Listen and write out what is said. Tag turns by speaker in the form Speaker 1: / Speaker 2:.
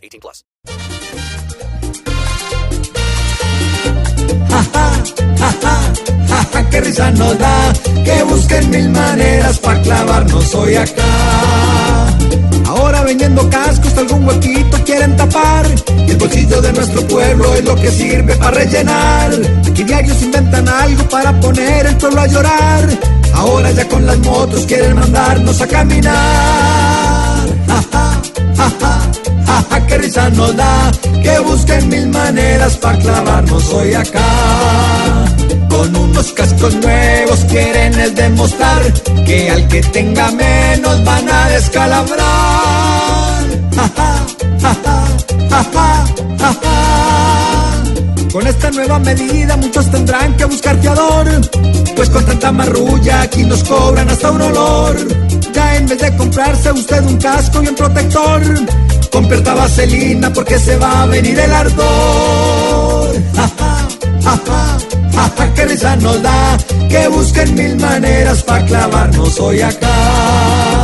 Speaker 1: 18 plus.
Speaker 2: qué risa nos da que busquen mil maneras para clavarnos hoy acá. Ahora vendiendo cascos, algún huequito quieren tapar. Y el bolsillo de nuestro pueblo es lo que sirve para rellenar. Aquí diarios inventan algo para poner el pueblo a llorar. Ahora ya con las motos quieren mandarnos a caminar. Ja, qué risa nos da que busquen mil maneras para clavarnos hoy acá. Con unos cascos nuevos quieren el demostrar que al que tenga menos van a descalabrar. Ja, ja, ja. Con esta nueva medida muchos tendrán que buscar fiador, pues con tanta marrulla aquí nos cobran hasta un olor. Ya en vez de comprarse usted un casco y un protector, compierta vaselina porque se va a venir el ardor. Ja, ja ja, que risa nos da que busquen mil maneras para clavarnos hoy acá.